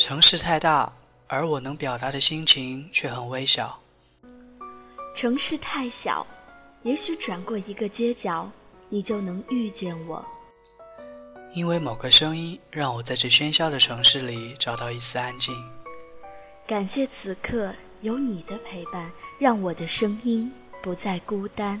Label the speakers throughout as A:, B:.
A: 城市太大，而我能表达的心情却很微小。
B: 城市太小，也许转过一个街角，你就能遇见我。
A: 因为某个声音，让我在这喧嚣的城市里找到一丝安静。
B: 感谢此刻有你的陪伴，让我的声音不再孤单。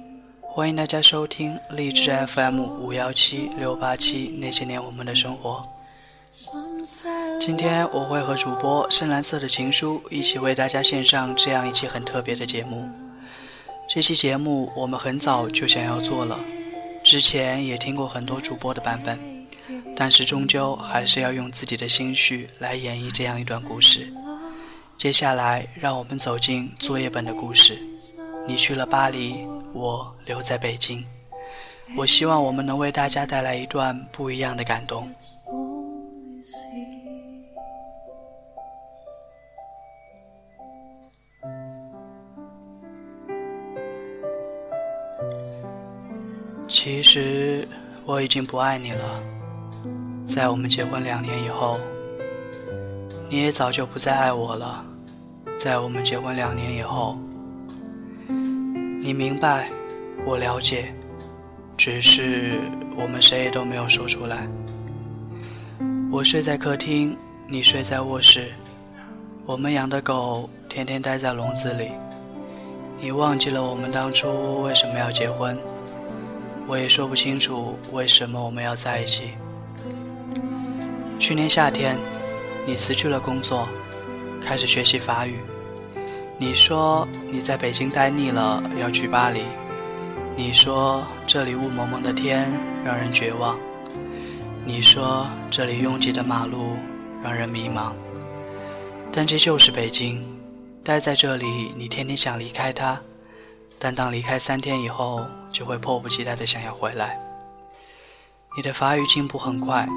A: 欢迎大家收听励志 FM 五幺七六八七那些年我们的生活。今天我会和主播深蓝色的情书一起为大家献上这样一期很特别的节目。这期节目我们很早就想要做了，之前也听过很多主播的版本，但是终究还是要用自己的心绪来演绎这样一段故事。接下来，让我们走进作业本的故事。你去了巴黎，我留在北京。我希望我们能为大家带来一段不一样的感动。其实我已经不爱你了，在我们结婚两年以后，你也早就不再爱我了。在我们结婚两年以后，你明白，我了解，只是我们谁也都没有说出来。我睡在客厅，你睡在卧室，我们养的狗天天待在笼子里。你忘记了我们当初为什么要结婚？我也说不清楚为什么我们要在一起。去年夏天，你辞去了工作，开始学习法语。你说你在北京待腻了，要去巴黎。你说这里雾蒙蒙的天让人绝望。你说这里拥挤的马路让人迷茫。但这就是北京，待在这里，你天天想离开它。但当离开三天以后，就会迫不及待的想要回来。你的法语进步很快，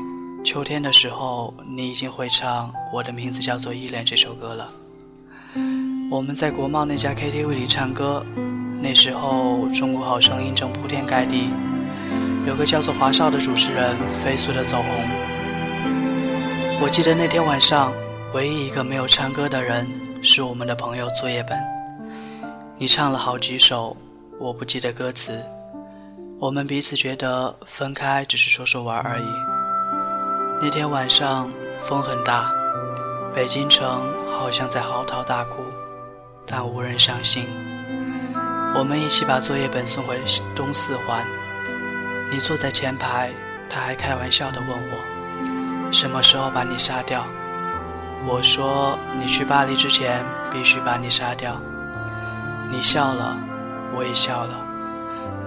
A: 秋天的时候，你已经会唱《我的名字叫做依恋》这首歌了。我们在国贸那家 KTV 里唱歌，那时候《中国好声音》正铺天盖地，有个叫做华少的主持人飞速的走红。我记得那天晚上，唯一一个没有唱歌的人是我们的朋友作业本。你唱了好几首，我不记得歌词。我们彼此觉得分开只是说说玩而已。那天晚上风很大，北京城好像在嚎啕大哭，但无人相信。我们一起把作业本送回东四环。你坐在前排，他还开玩笑地问我，什么时候把你杀掉？我说你去巴黎之前必须把你杀掉。你笑了，我也笑了。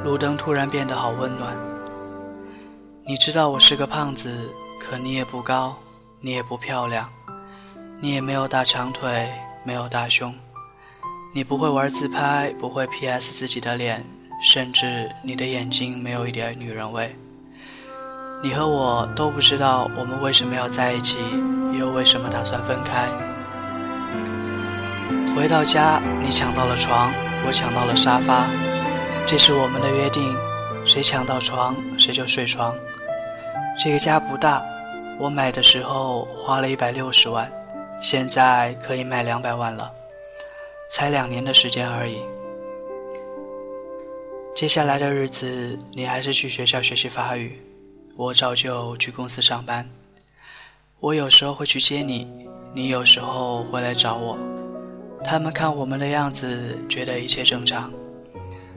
A: 路灯突然变得好温暖。你知道我是个胖子，可你也不高，你也不漂亮，你也没有大长腿，没有大胸。你不会玩自拍，不会 PS 自己的脸，甚至你的眼睛没有一点女人味。你和我都不知道我们为什么要在一起，又为什么打算分开。回到家，你抢到了床，我抢到了沙发，这是我们的约定，谁抢到床谁就睡床。这个家不大，我买的时候花了一百六十万，现在可以卖两百万了，才两年的时间而已。接下来的日子，你还是去学校学习法语，我照旧去公司上班。我有时候会去接你，你有时候会来找我。他们看我们的样子，觉得一切正常，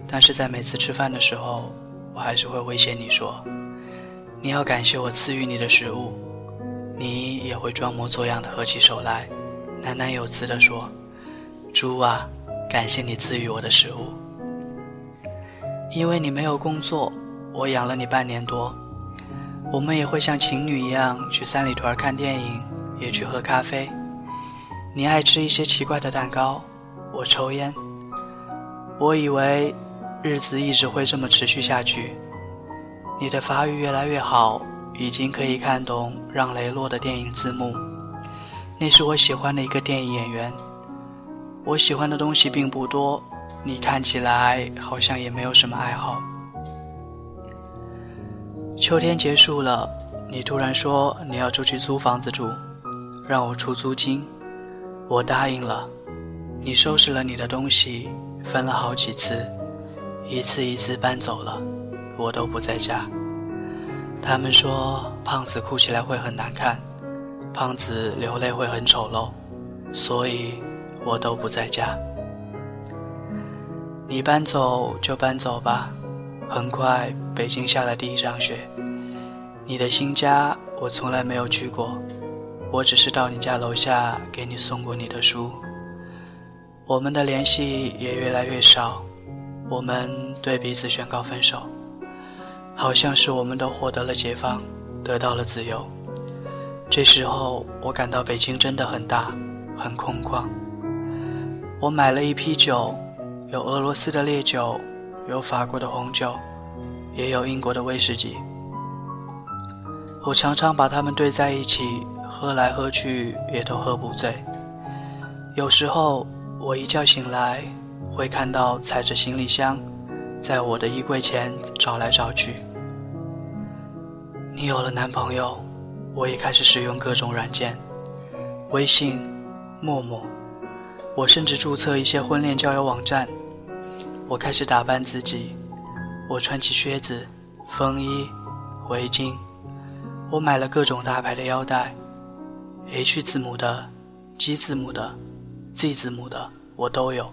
A: 但是在每次吃饭的时候，我还是会威胁你说：“你要感谢我赐予你的食物。”你也会装模作样的合起手来，喃喃有词地说：“猪啊，感谢你赐予我的食物。”因为你没有工作，我养了你半年多。我们也会像情侣一样去三里屯看电影，也去喝咖啡。你爱吃一些奇怪的蛋糕，我抽烟。我以为日子一直会这么持续下去。你的法语越来越好，已经可以看懂让雷洛的电影字幕。那是我喜欢的一个电影演员。我喜欢的东西并不多，你看起来好像也没有什么爱好。秋天结束了，你突然说你要出去租房子住，让我出租金，我答应了。你收拾了你的东西，分了好几次，一次一次搬走了，我都不在家。他们说胖子哭起来会很难看，胖子流泪会很丑陋，所以我都不在家。你搬走就搬走吧。很快，北京下了第一场雪。你的新家我从来没有去过，我只是到你家楼下给你送过你的书。我们的联系也越来越少，我们对彼此宣告分手，好像是我们都获得了解放，得到了自由。这时候，我感到北京真的很大，很空旷。我买了一批酒，有俄罗斯的烈酒。有法国的红酒，也有英国的威士忌。我常常把它们兑在一起，喝来喝去也都喝不醉。有时候我一觉醒来，会看到踩着行李箱，在我的衣柜前找来找去。你有了男朋友，我也开始使用各种软件，微信、陌陌，我甚至注册一些婚恋交友网站。我开始打扮自己，我穿起靴子、风衣、围巾，我买了各种大牌的腰带，H 字母的、G 字母的、Z 字母的，我都有。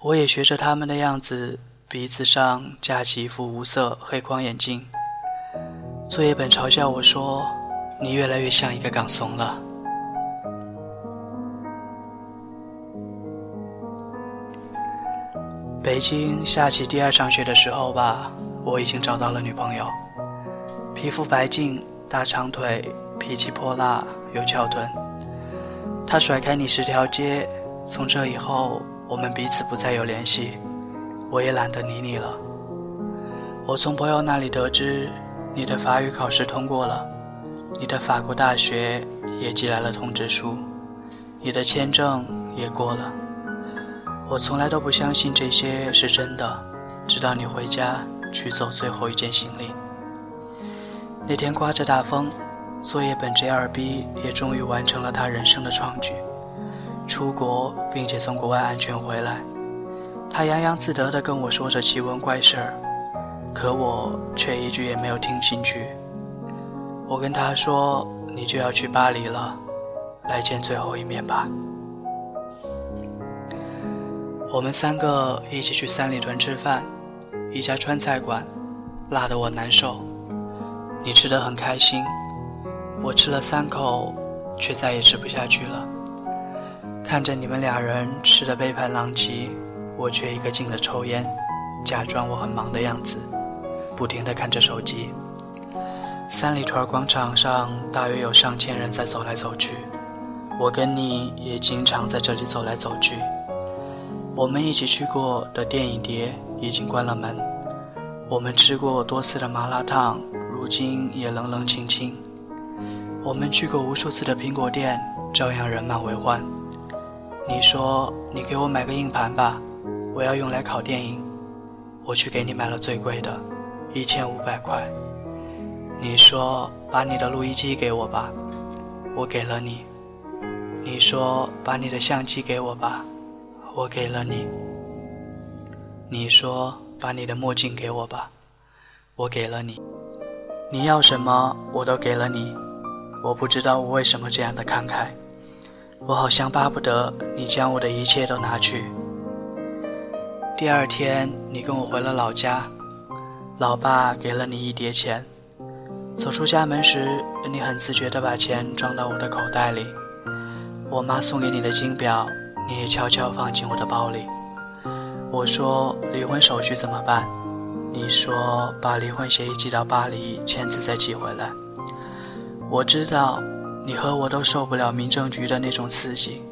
A: 我也学着他们的样子，鼻子上架起一副无色黑框眼镜。作业本嘲笑我说：“你越来越像一个港怂了。”北京下起第二场雪的时候吧，我已经找到了女朋友，皮肤白净，大长腿，脾气泼辣有翘臀。她甩开你十条街，从这以后我们彼此不再有联系，我也懒得理你了。我从朋友那里得知，你的法语考试通过了，你的法国大学也寄来了通知书，你的签证也过了。我从来都不相信这些是真的，直到你回家取走最后一件行李。那天刮着大风，作业本 J2B 也终于完成了他人生的创举，出国并且从国外安全回来。他洋洋自得地跟我说着奇闻怪事儿，可我却一句也没有听进去。我跟他说：“你就要去巴黎了，来见最后一面吧。”我们三个一起去三里屯吃饭，一家川菜馆，辣得我难受。你吃得很开心，我吃了三口，却再也吃不下去了。看着你们俩人吃得杯盘狼藉，我却一个劲的抽烟，假装我很忙的样子，不停地看着手机。三里屯广场上大约有上千人在走来走去，我跟你也经常在这里走来走去。我们一起去过的电影碟已经关了门，我们吃过多次的麻辣烫，如今也冷冷清清。我们去过无数次的苹果店，照样人满为患。你说你给我买个硬盘吧，我要用来拷电影。我去给你买了最贵的，一千五百块。你说把你的录音机给我吧，我给了你。你说把你的相机给我吧。我给了你，你说把你的墨镜给我吧，我给了你，你要什么我都给了你，我不知道我为什么这样的慷慨，我好像巴不得你将我的一切都拿去。第二天你跟我回了老家，老爸给了你一叠钱，走出家门时你很自觉地把钱装到我的口袋里，我妈送给你的金表。你也悄悄放进我的包里。我说离婚手续怎么办？你说把离婚协议寄到巴黎签字再寄回来。我知道，你和我都受不了民政局的那种刺激。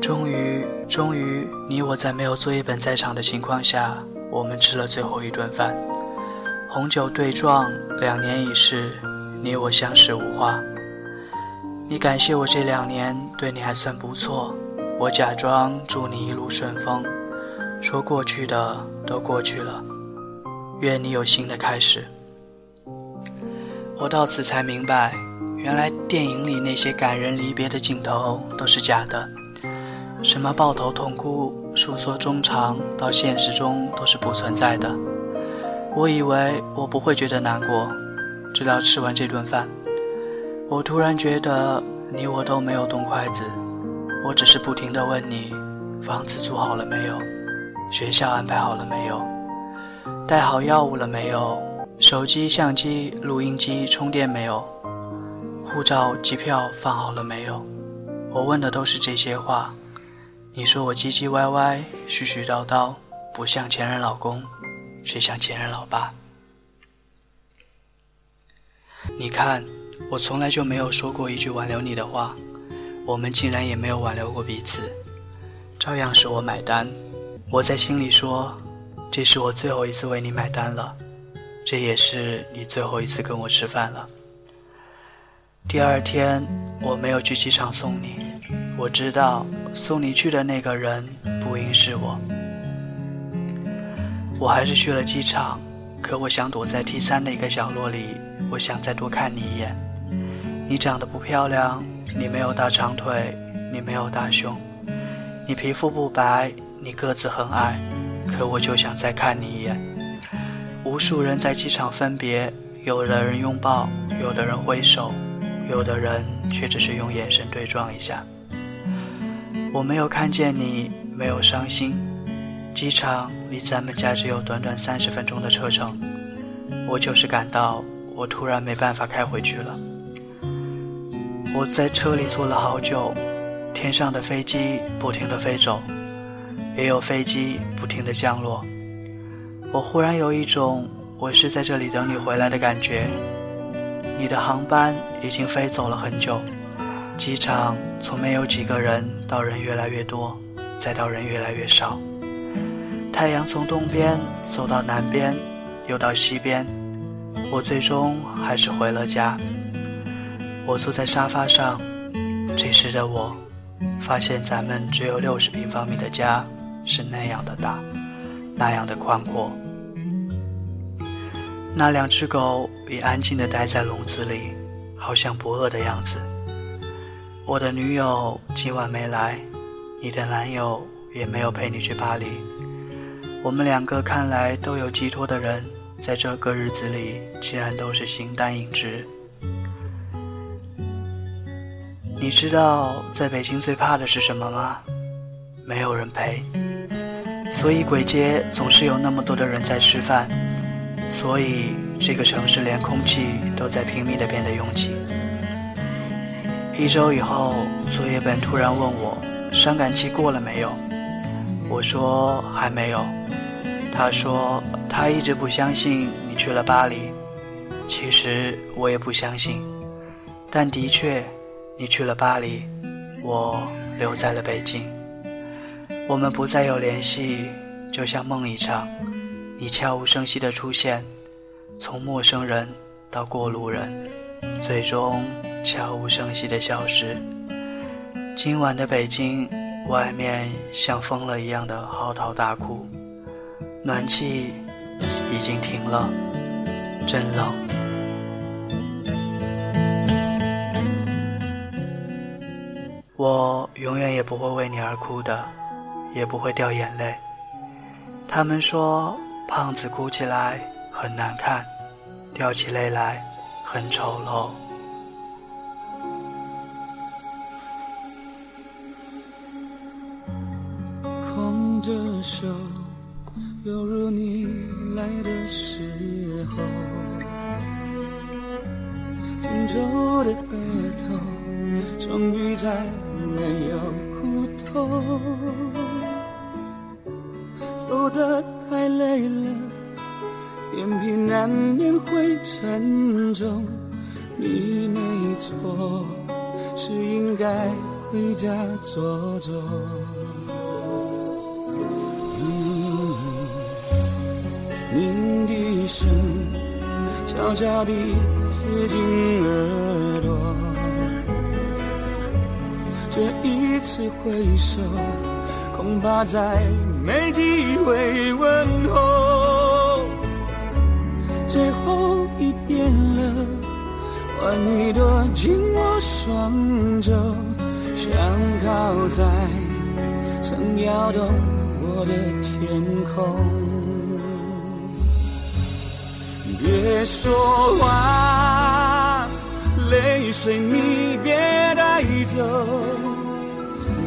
A: 终于，终于，你我在没有作业本在场的情况下，我们吃了最后一顿饭。红酒对撞，两年已逝，你我相识无话。你感谢我这两年对你还算不错，我假装祝你一路顺风，说过去的都过去了，愿你有新的开始。我到此才明白，原来电影里那些感人离别的镜头都是假的，什么抱头痛哭、诉说衷肠，到现实中都是不存在的。我以为我不会觉得难过，直到吃完这顿饭。我突然觉得你我都没有动筷子，我只是不停地问你：房子租好了没有？学校安排好了没有？带好药物了没有？手机、相机、录音机充电没有？护照、机票放好了没有？我问的都是这些话。你说我唧唧歪歪、絮絮叨叨，不像前任老公，却像前任老爸。你看。我从来就没有说过一句挽留你的话，我们竟然也没有挽留过彼此，照样是我买单。我在心里说，这是我最后一次为你买单了，这也是你最后一次跟我吃饭了。第二天我没有去机场送你，我知道送你去的那个人不应是我。我还是去了机场，可我想躲在 T 三的一个角落里，我想再多看你一眼。你长得不漂亮，你没有大长腿，你没有大胸，你皮肤不白，你个子很矮，可我就想再看你一眼。无数人在机场分别，有的人拥抱，有的人挥手，有的人却只是用眼神对撞一下。我没有看见你，没有伤心。机场离咱们家只有短短三十分钟的车程，我就是感到我突然没办法开回去了。我在车里坐了好久，天上的飞机不停地飞走，也有飞机不停地降落。我忽然有一种我是在这里等你回来的感觉。你的航班已经飞走了很久，机场从没有几个人到人越来越多，再到人越来越少。太阳从东边走到南边，又到西边，我最终还是回了家。我坐在沙发上，这时的我，发现咱们只有六十平方米的家是那样的大，那样的宽阔。那两只狗也安静地待在笼子里，好像不饿的样子。我的女友今晚没来，你的男友也没有陪你去巴黎。我们两个看来都有寄托的人，在这个日子里，竟然都是形单影只。你知道在北京最怕的是什么吗？没有人陪。所以鬼街总是有那么多的人在吃饭，所以这个城市连空气都在拼命的变得拥挤。一周以后，作业本突然问我伤感期过了没有，我说还没有。他说他一直不相信你去了巴黎，其实我也不相信，但的确。你去了巴黎，我留在了北京。我们不再有联系，就像梦一场。你悄无声息的出现，从陌生人到过路人，最终悄无声息的消失。今晚的北京，外面像疯了一样的嚎啕大哭，暖气已经停了，真冷。我永远也不会为你而哭的，也不会掉眼泪。他们说，胖子哭起来很难看，掉起泪来很丑陋。
C: 空着手，犹如你来的时候，紧皱的额头，终于在。没有苦痛，走得太累了，眼皮难免会沉重。你没错，是应该回家坐坐。鸣笛声悄悄地刺进耳朵，这一次挥手，恐怕再没机会问候。最后一遍了，换你躲进我双肘，想靠在曾摇动我的天空。别说话，泪水你别带走。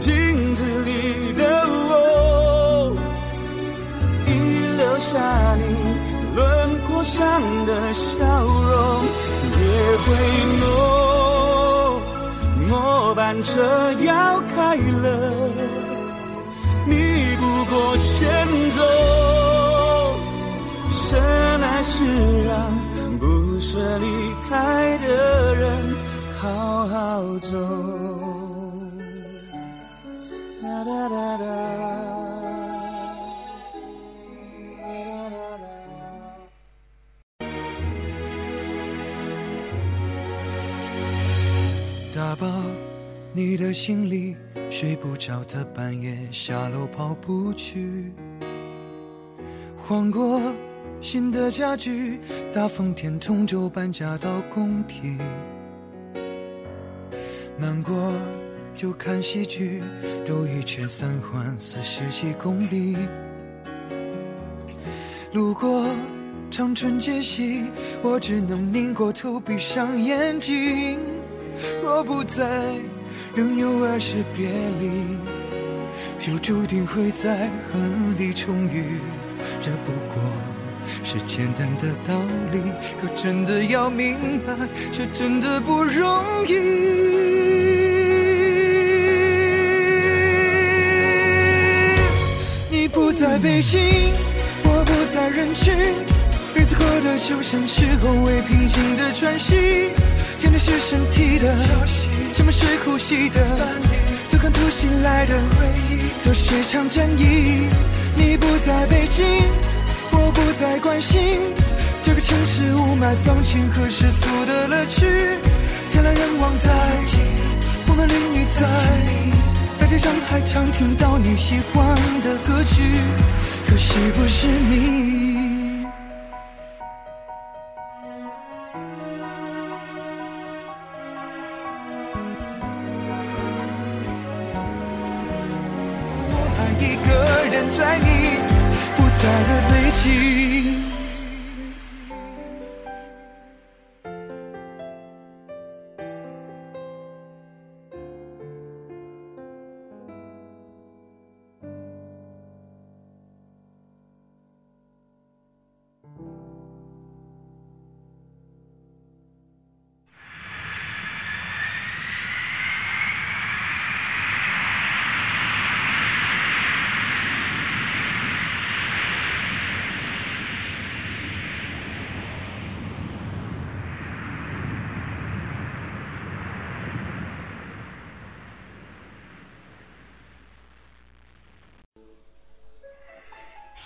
C: 镜子里的我，已留下你轮廓上的笑容。别回眸，末班车要开了，你不过先走。真爱是让不舍离开的人好好走。哒哒哒哒。
D: 打包你的行李，睡不着的半夜下楼跑步去，换过。新的家具，大风天同舟搬家到工体。难过就看喜剧，兜一圈三环四十几公里。路过长春街西，我只能拧过头闭上眼睛。若不在，仍有儿时别离，就注定会在恨里重遇。这不过。是简单的道理，可真的要明白，却真的不容易。在北京，我不在人群，日子过得就像是后未平静的喘息。见的是身体的潮汐，什么是呼吸的伴侣？都看突袭来的回忆，都是场战役。你不在北京。我不再关心这个城市雾霾、放晴和世俗的乐趣。人来人往在，风男绿女在，街上还常听到你喜欢的歌曲。可惜不是你？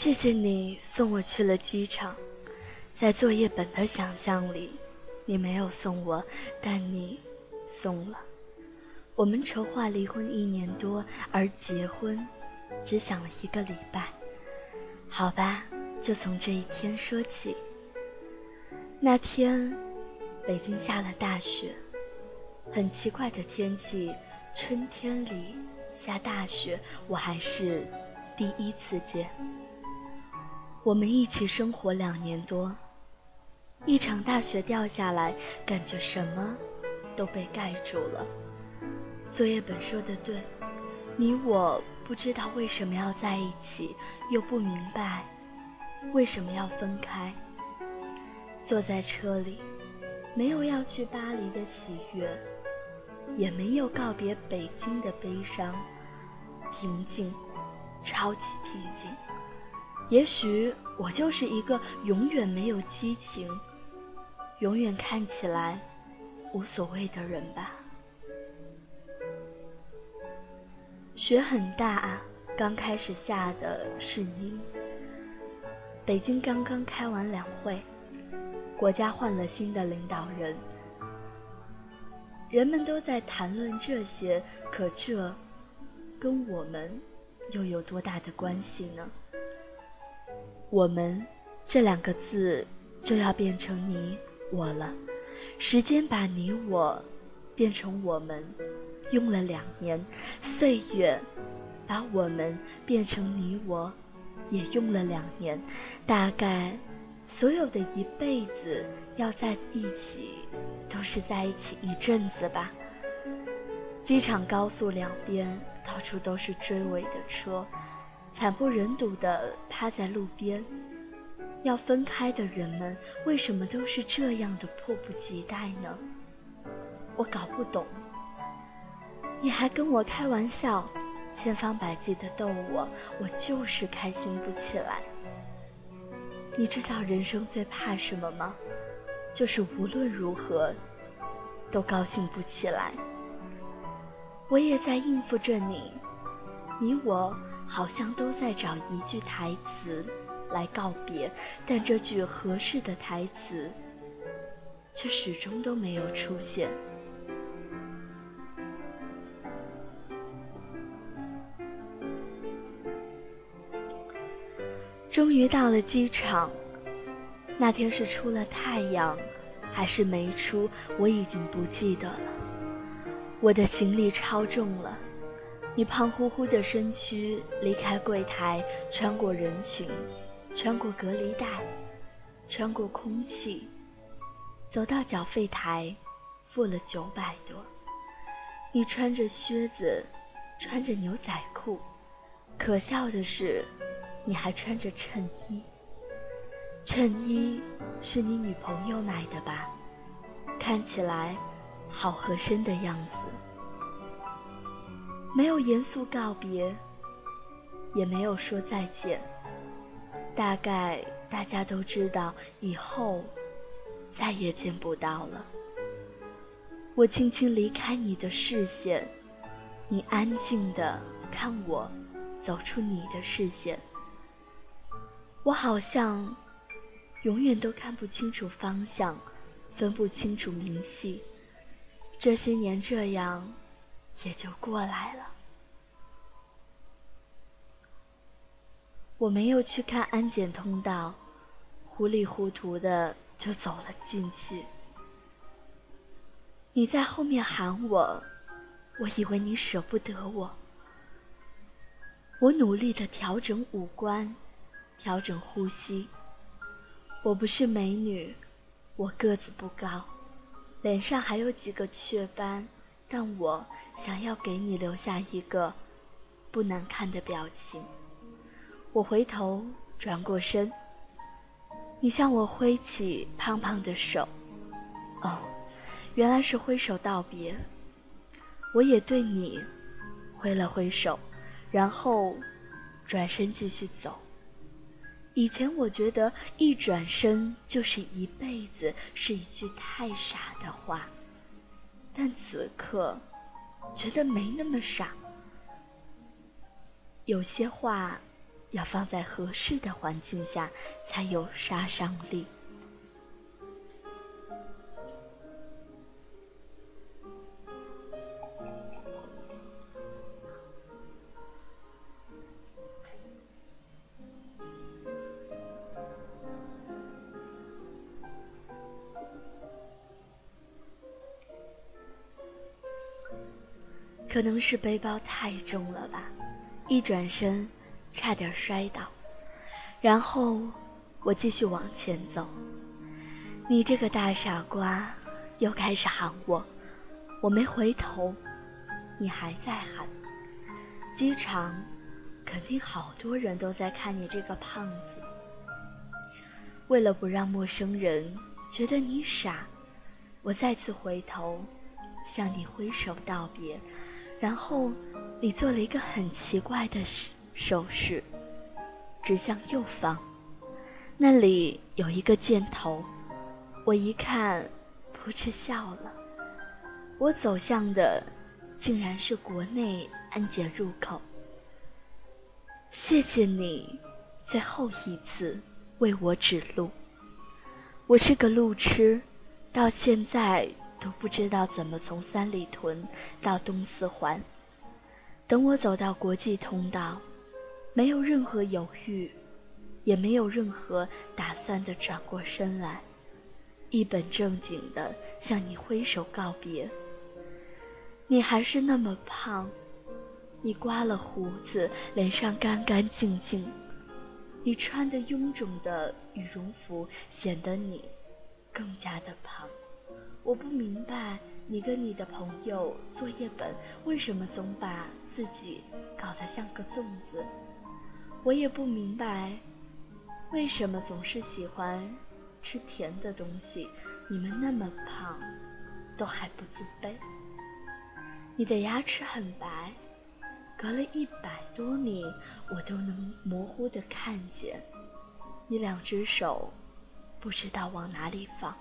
B: 谢谢你送我去了机场，在作业本的想象里，你没有送我，但你送了。我们筹划离婚一年多，而结婚只想了一个礼拜。好吧，就从这一天说起。那天，北京下了大雪，很奇怪的天气，春天里下大雪，我还是第一次见。我们一起生活两年多，一场大雪掉下来，感觉什么都被盖住了。作业本说的对，你我不知道为什么要在一起，又不明白为什么要分开。坐在车里，没有要去巴黎的喜悦，也没有告别北京的悲伤，平静，超级平静。也许我就是一个永远没有激情、永远看起来无所谓的人吧。雪很大，刚开始下的是泥。北京刚刚开完两会，国家换了新的领导人，人们都在谈论这些，可这跟我们又有多大的关系呢？我们这两个字就要变成你我了，时间把你我变成我们。用了两年，岁月把我们变成你我，也用了两年。大概所有的一辈子要在一起，都是在一起一阵子吧。机场高速两边到处都是追尾的车，惨不忍睹的趴在路边。要分开的人们为什么都是这样的迫不及待呢？我搞不懂。你还跟我开玩笑，千方百计的逗我，我就是开心不起来。你知道人生最怕什么吗？就是无论如何都高兴不起来。我也在应付着你，你我好像都在找一句台词来告别，但这句合适的台词却始终都没有出现。终于到了机场，那天是出了太阳，还是没出，我已经不记得了。我的行李超重了，你胖乎乎的身躯离开柜台，穿过人群，穿过隔离带，穿过空气，走到缴费台，付了九百多。你穿着靴子，穿着牛仔裤，可笑的是。你还穿着衬衣，衬衣是你女朋友买的吧？看起来好合身的样子。没有严肃告别，也没有说再见。大概大家都知道，以后再也见不到了。我轻轻离开你的视线，你安静的看我走出你的视线。我好像永远都看不清楚方向，分不清楚明细。这些年这样也就过来了。我没有去看安检通道，糊里糊涂的就走了进去。你在后面喊我，我以为你舍不得我。我努力的调整五官。调整呼吸。我不是美女，我个子不高，脸上还有几个雀斑，但我想要给你留下一个不难看的表情。我回头转过身，你向我挥起胖胖的手。哦，原来是挥手道别。我也对你挥了挥手，然后转身继续走。以前我觉得一转身就是一辈子是一句太傻的话，但此刻觉得没那么傻。有些话要放在合适的环境下才有杀伤力。可能是背包太重了吧，一转身差点摔倒，然后我继续往前走。你这个大傻瓜，又开始喊我，我没回头，你还在喊。机场肯定好多人都在看你这个胖子。为了不让陌生人觉得你傻，我再次回头向你挥手道别。然后，你做了一个很奇怪的手势，指向右方，那里有一个箭头。我一看，扑哧笑了。我走向的竟然是国内安检入口。谢谢你，最后一次为我指路。我是个路痴，到现在都不知道怎么从三里屯到东四环。等我走到国际通道，没有任何犹豫，也没有任何打算的转过身来，一本正经的向你挥手告别。你还是那么胖，你刮了胡子，脸上干干净净，你穿的臃肿的羽绒服显得你更加的胖。我不明白你跟你的朋友作业本为什么总把自己搞得像个粽子，我也不明白为什么总是喜欢吃甜的东西。你们那么胖，都还不自卑。你的牙齿很白，隔了一百多米，我都能模糊的看见。你两只手不知道往哪里放。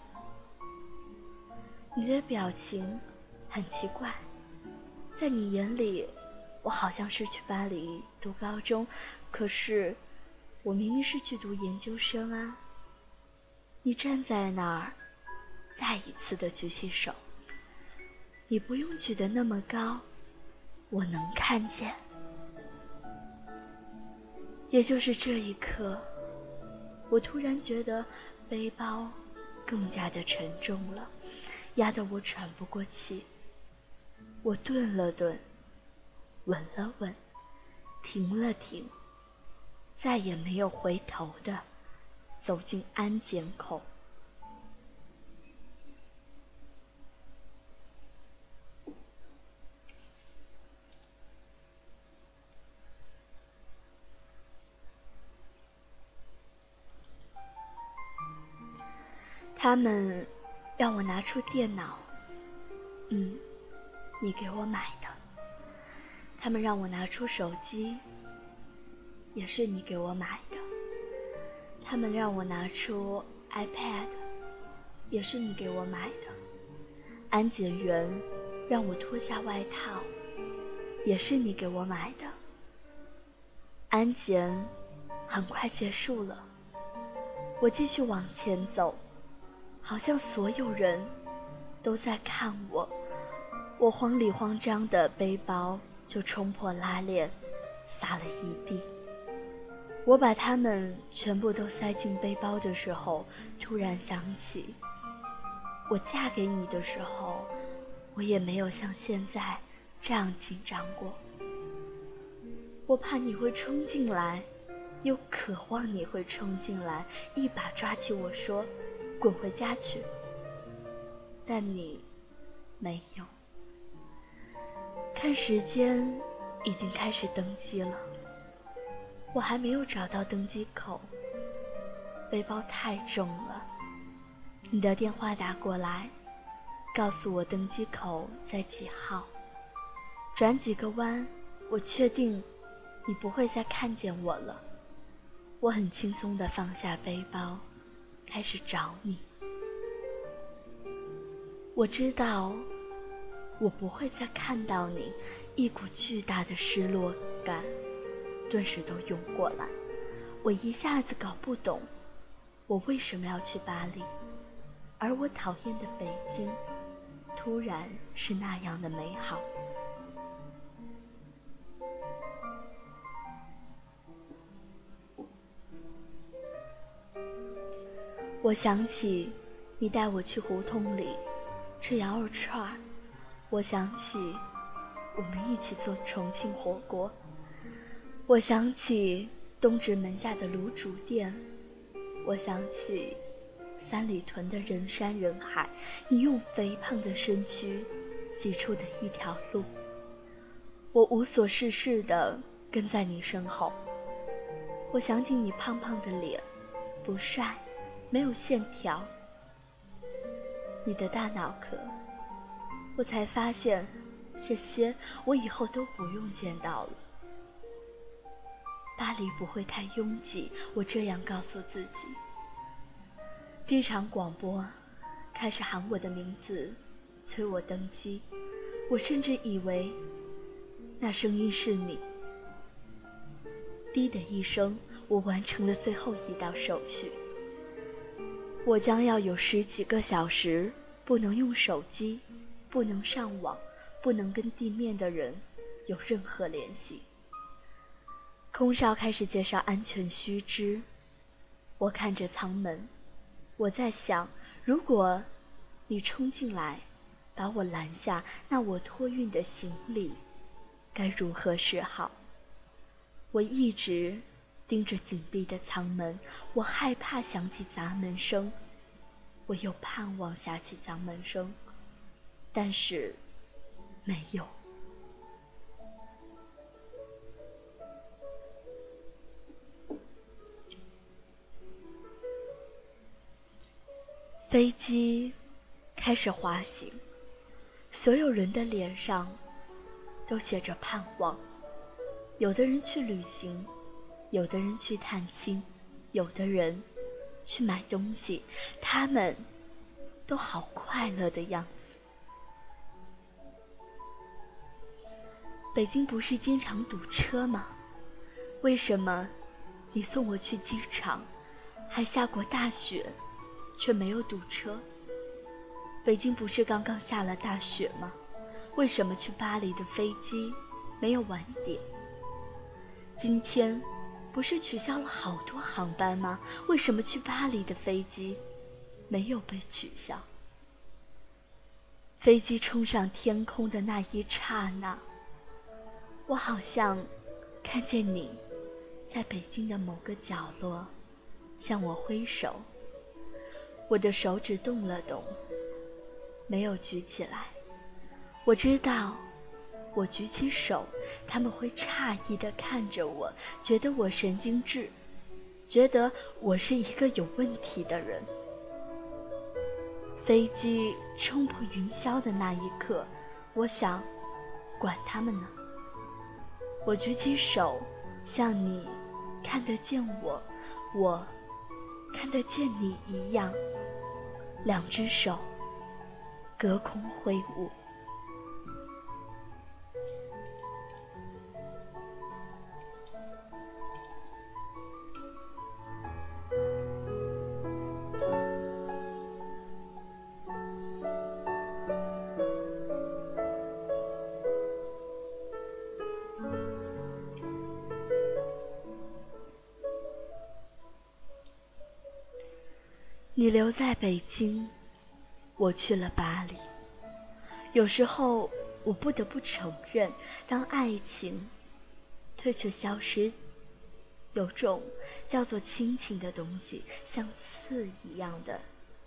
B: 你的表情很奇怪，在你眼里，我好像是去巴黎读高中，可是我明明是去读研究生啊。你站在那儿，再一次的举起手。你不用举得那么高，我能看见。也就是这一刻，我突然觉得背包更加的沉重了，压得我喘不过气。我顿了顿，稳了稳，停了停，再也没有回头的走进安检口。他们让我拿出电脑，嗯，你给我买的。他们让我拿出手机，也是你给我买的。他们让我拿出 iPad，也是你给我买的。安检员让我脱下外套，也是你给我买的。安检很快结束了，我继续往前走。好像所有人都在看我，我慌里慌张的背包就冲破拉链，洒了一地。我把它们全部都塞进背包的时候，突然想起，我嫁给你的时候，我也没有像现在这样紧张过。我怕你会冲进来，又渴望你会冲进来，一把抓起我说。滚回家去！但你没有。看时间，已经开始登机了。我还没有找到登机口，背包太重了。你的电话打过来，告诉我登机口在几号。转几个弯，我确定你不会再看见我了。我很轻松地放下背包。开始找你，我知道我不会再看到你，一股巨大的失落感顿时都涌过来，我一下子搞不懂我为什么要去巴黎，而我讨厌的北京突然是那样的美好。我想起你带我去胡同里吃羊肉串，我想起我们一起做重庆火锅，我想起东直门下的卤煮店，我想起三里屯的人山人海，你用肥胖的身躯挤出的一条路，我无所事事的跟在你身后，我想起你胖胖的脸，不帅。没有线条，你的大脑壳，我才发现这些我以后都不用见到了。巴黎不会太拥挤，我这样告诉自己。机场广播开始喊我的名字，催我登机。我甚至以为那声音是你。滴的一声，我完成了最后一道手续。我将要有十几个小时不能用手机，不能上网，不能跟地面的人有任何联系。空少开始介绍安全须知。我看着舱门，我在想，如果你冲进来把我拦下，那我托运的行李该如何是好？我一直盯着紧闭的舱门，我害怕响起砸门声，我又盼望响起砸门声，但是没有。飞机开始滑行，所有人的脸上都写着盼望。有的人去旅行，有的人去探亲，有的人去买东西，他们都好快乐的样子。北京不是经常堵车吗？为什么你送我去机场还下过大雪？却没有堵车。北京不是刚刚下了大雪吗？为什么去巴黎的飞机没有晚点？今天不是取消了好多航班吗？为什么去巴黎的飞机没有被取消？飞机冲上天空的那一刹那，我好像看见你在北京的某个角落向我挥手。我的手指动了动，没有举起来。我知道，我举起手，他们会诧异的看着我，觉得我神经质，觉得我是一个有问题的人。飞机冲破云霄的那一刻，我想，管他们呢。我举起手，像你看得见我，我看得见你一样。两只手隔空挥舞。留在北京，我去了巴黎。有时候，我不得不承认，当爱情退却消失，有种叫做亲情的东西，像刺一样的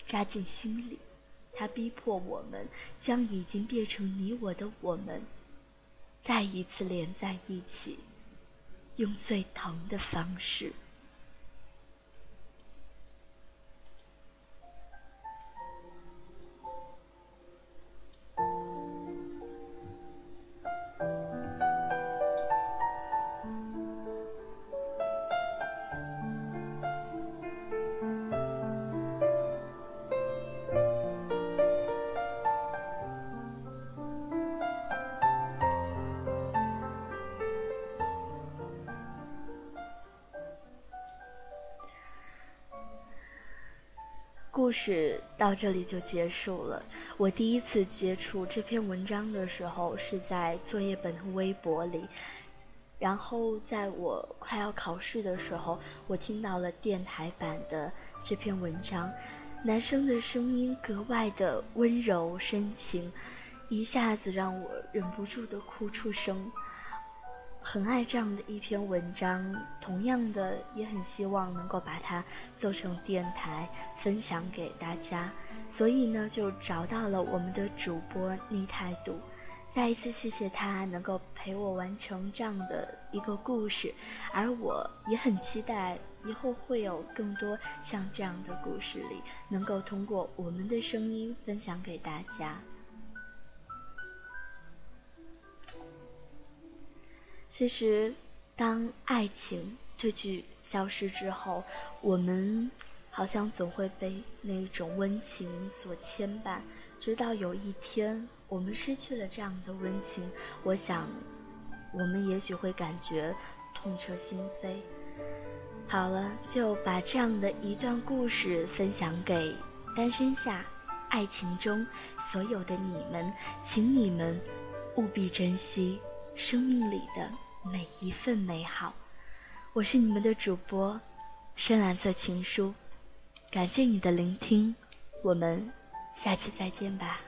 B: 扎进心里。它逼迫我们将已经变成你我的我们，再一次连在一起，用最疼的方式。到这里就结束了。我第一次接触这篇文章的时候是在作业本和微博里，然后在我快要考试的时候，我听到了电台版的这篇文章，男生的声音格外的温柔深情，一下子让我忍不住的哭出声。很爱这样的一篇文章，同样的也很希望能够把它做成电台分享给大家，所以呢就找到了我们的主播逆态度，再一次谢谢他能够陪我完成这样的一个故事，而我也很期待以后会有更多像这样的故事里，能够通过我们的声音分享给大家。其实，
E: 当爱情这句消失之后，我们好像总会被那种温情所牵绊，直到有一天我们失去了这样的温情，我想，我们也许会感觉痛彻心扉。好了，就把这样的一段故事分享给单身下、爱情中所有的你们，请你们务必珍惜生命里的每一份美好。我是你们的主播深蓝色情书，感谢你的聆听，我们下期再见吧。